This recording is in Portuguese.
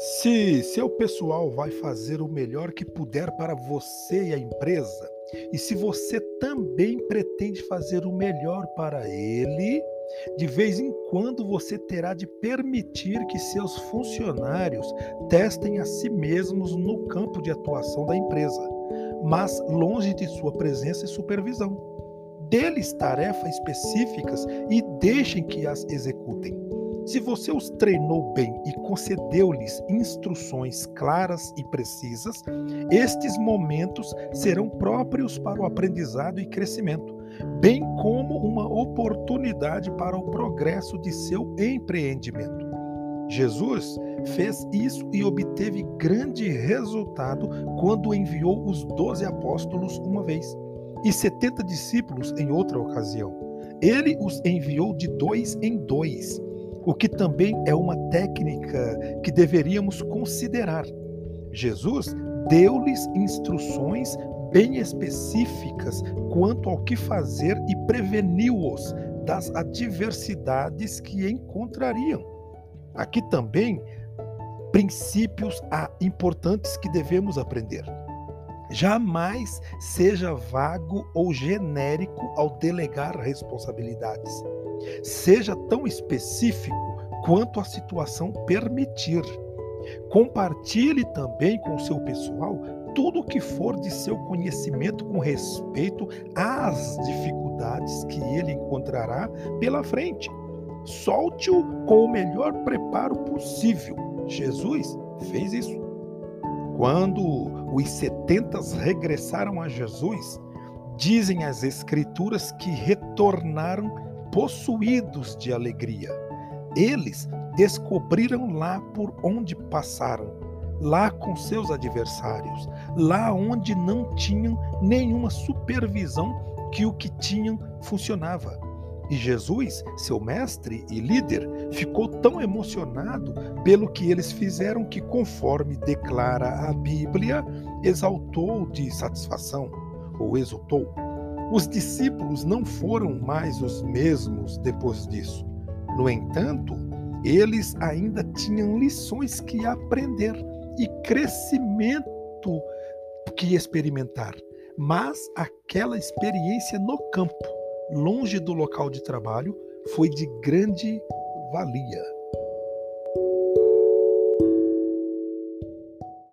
Se seu pessoal vai fazer o melhor que puder para você e a empresa, e se você também pretende fazer o melhor para ele, de vez em quando você terá de permitir que seus funcionários testem a si mesmos no campo de atuação da empresa, mas longe de sua presença e supervisão. Dê-lhes tarefas específicas e deixem que as executem. Se você os treinou bem e concedeu-lhes instruções claras e precisas, estes momentos serão próprios para o aprendizado e crescimento, bem como uma oportunidade para o progresso de seu empreendimento. Jesus fez isso e obteve grande resultado quando enviou os doze apóstolos uma vez e setenta discípulos em outra ocasião. Ele os enviou de dois em dois o que também é uma técnica que deveríamos considerar. Jesus deu-lhes instruções bem específicas quanto ao que fazer e preveniu-os das adversidades que encontrariam. Aqui também princípios importantes que devemos aprender. Jamais seja vago ou genérico ao delegar responsabilidades. Seja tão específico quanto a situação permitir. Compartilhe também com seu pessoal tudo o que for de seu conhecimento com respeito às dificuldades que ele encontrará pela frente. Solte-o com o melhor preparo possível. Jesus fez isso. Quando os setentas regressaram a Jesus, dizem as Escrituras que retornaram possuídos de alegria. Eles descobriram lá por onde passaram, lá com seus adversários, lá onde não tinham nenhuma supervisão que o que tinham funcionava. E Jesus, seu mestre e líder, ficou tão emocionado pelo que eles fizeram que, conforme declara a Bíblia, exaltou de satisfação ou exultou. Os discípulos não foram mais os mesmos depois disso. No entanto, eles ainda tinham lições que aprender e crescimento que experimentar. Mas aquela experiência no campo, longe do local de trabalho, foi de grande valia.